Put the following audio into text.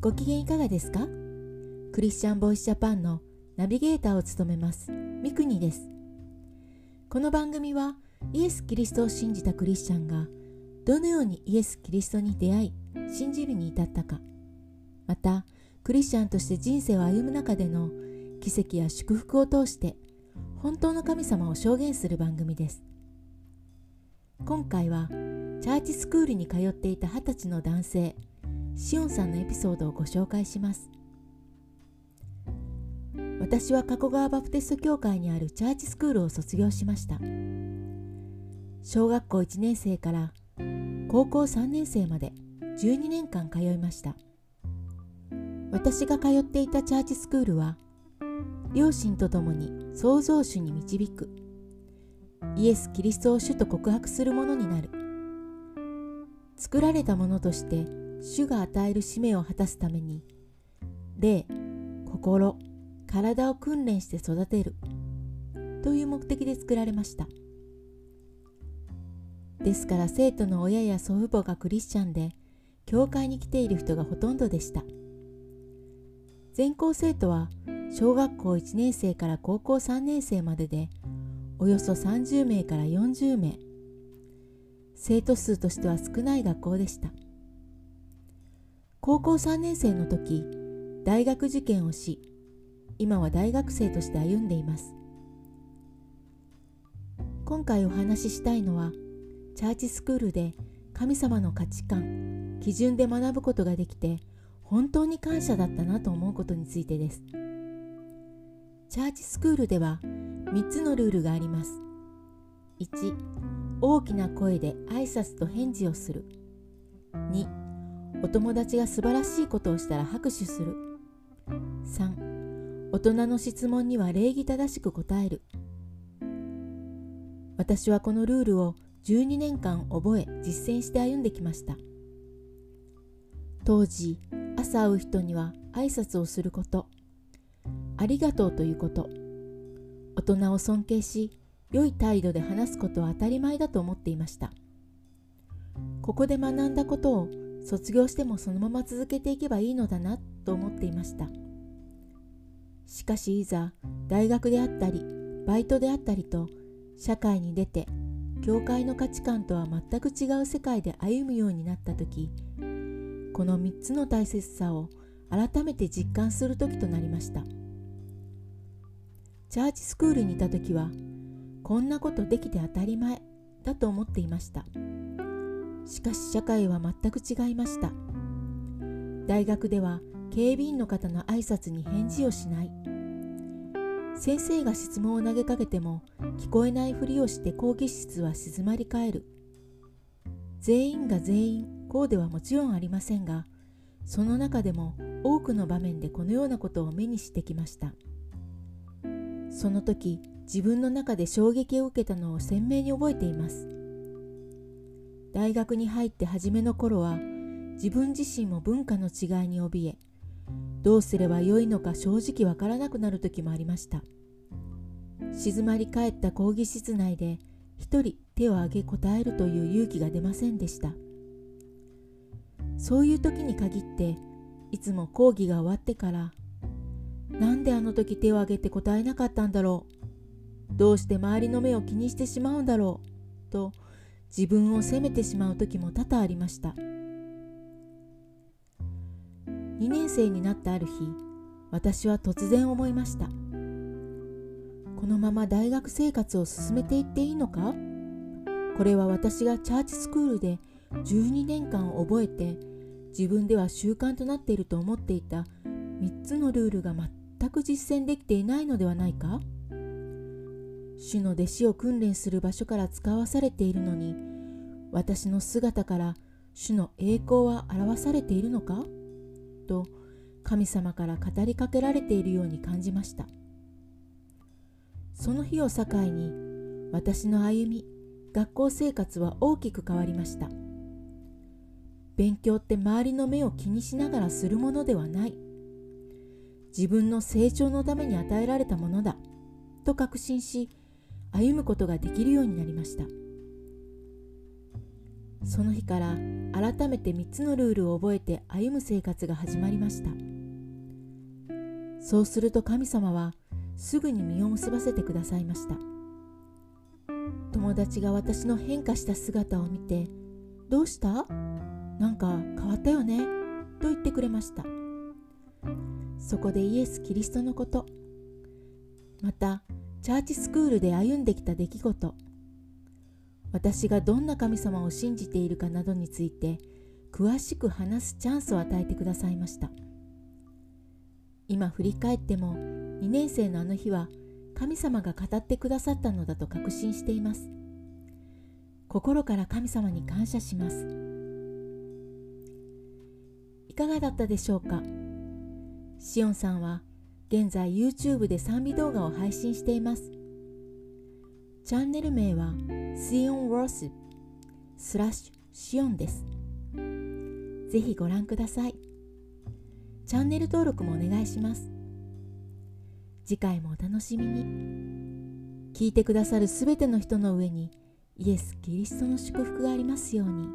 ご機嫌いかがですか？クリスチャンボイスジャパンのナビゲーターを務めますミクニです。この番組はイエス・キリストを信じたクリスチャンがどのようにイエス・キリストに出会い信じるに至ったかまたクリスチャンとして人生を歩む中での奇跡や祝福を通して本当の神様を証言する番組です。今回はチャーチスクールに通っていた二十歳の男性シオンさんのエピソードをご紹介します。私は加古川バプテスト教会にあるチャーチスクールを卒業しました。小学校1年生から高校3年生まで12年間通いました。私が通っていたチャーチスクールは両親と共に創造主に導くイエス・キリストを主と告白するものになる。作られたものとして主が与える使命を果たすために霊心体を訓練して育てるという目的で作られました。ですから生徒の親や祖父母がクリスチャンで教会に来ている人がほとんどでした。全校生徒は小学校1年生から高校3年生まででおよそ30名から40名。生徒数としては少ない学校でした。高校3年生の時大学受験をし今は大学生として歩んでいます。今回お話ししたいのはチャーチスクールで神様の価値観基準で学ぶことができて本当に感謝だったなと思うことについてです。チャーチスクールでは3つのルールがあります。1大きな声で挨拶と返事をする。2お友達が素晴らしいことをしたら拍手する。3大人の質問には礼儀正しく答える。私はこのルールを12年間覚え実践して歩んできました。当時朝会う人には挨拶をすること。ありがとうということ。大人を尊敬し良い態度で話すことは当たり前だと思っていました。ここで学んだことを卒業してもそのまま続けていけばいいのだなと思っていました。しかしいざ大学であったりバイトであったりと社会に出て教会の価値観とは全く違う世界で歩むようになった時この3つの大切さを改めて実感する時となりました。チャーチスクールにいた時はこんなことできて当たり前だと思っていました。しかし社会は全く違いました。大学では警備員の方の挨拶に返事をしない。先生が質問を投げかけても聞こえないふりをして講義室は静まり返る。全員が全員こうではもちろんありませんがその中でも多くの場面でこのようなことを目にしてきました。その時自分の中で衝撃を受けたのを鮮明に覚えています。大学に入って初めの頃は自分自身も文化の違いに怯えどうすればよいのか正直わからなくなる時もありました。静まり返った講義室内で一人手を挙げ答えるという勇気が出ませんでした。そういう時に限っていつも講義が終わってからなんであの時手を挙げて答えなかったんだろう？どうして周りの目を気にしてしまうんだろう？と自分を責めてしまう時も多々ありました。2年生になったある日私は突然思いました。このまま大学生活を進めていっていいのか？これは私がチャーチスクールで12年間覚えて自分では習慣となっていると思っていた3つのルールが全く実践できていないのではないか？主の弟子を訓練する場所から使わされているのに私の姿から主の栄光は表されているのか？と神様から語りかけられているように感じました。その日を境に私の歩み学校生活は大きく変わりました。勉強って周りの目を気にしながらするものではない。自分の成長のために与えられたものだ。と確信し歩むことができるようになりました。その日から改めて3つのルールを覚えて歩む生活が始まりました。そうすると神様はすぐに実を結ばせてくださいました。友達が私の変化した姿を見て「どうした？なんか変わったよね」と言ってくれました。そこでイエス・キリストのことまたチャーチスクールで歩んできた出来事。私がどんな神様を信じているかなどについて詳しく話すチャンスを与えてくださいました。今振り返っても2年生のあの日は神様が語ってくださったのだと確信しています。心から神様に感謝します。いかがだったでしょうか？しおんさんは現在 YouTube で賛美動画を配信しています。チャンネル名はシオンワーススラッシュシオンです。ぜひご覧ください。チャンネル登録もお願いします。次回もお楽しみに。聞いてくださるすべての人の上にイエス・キリストの祝福がありますように。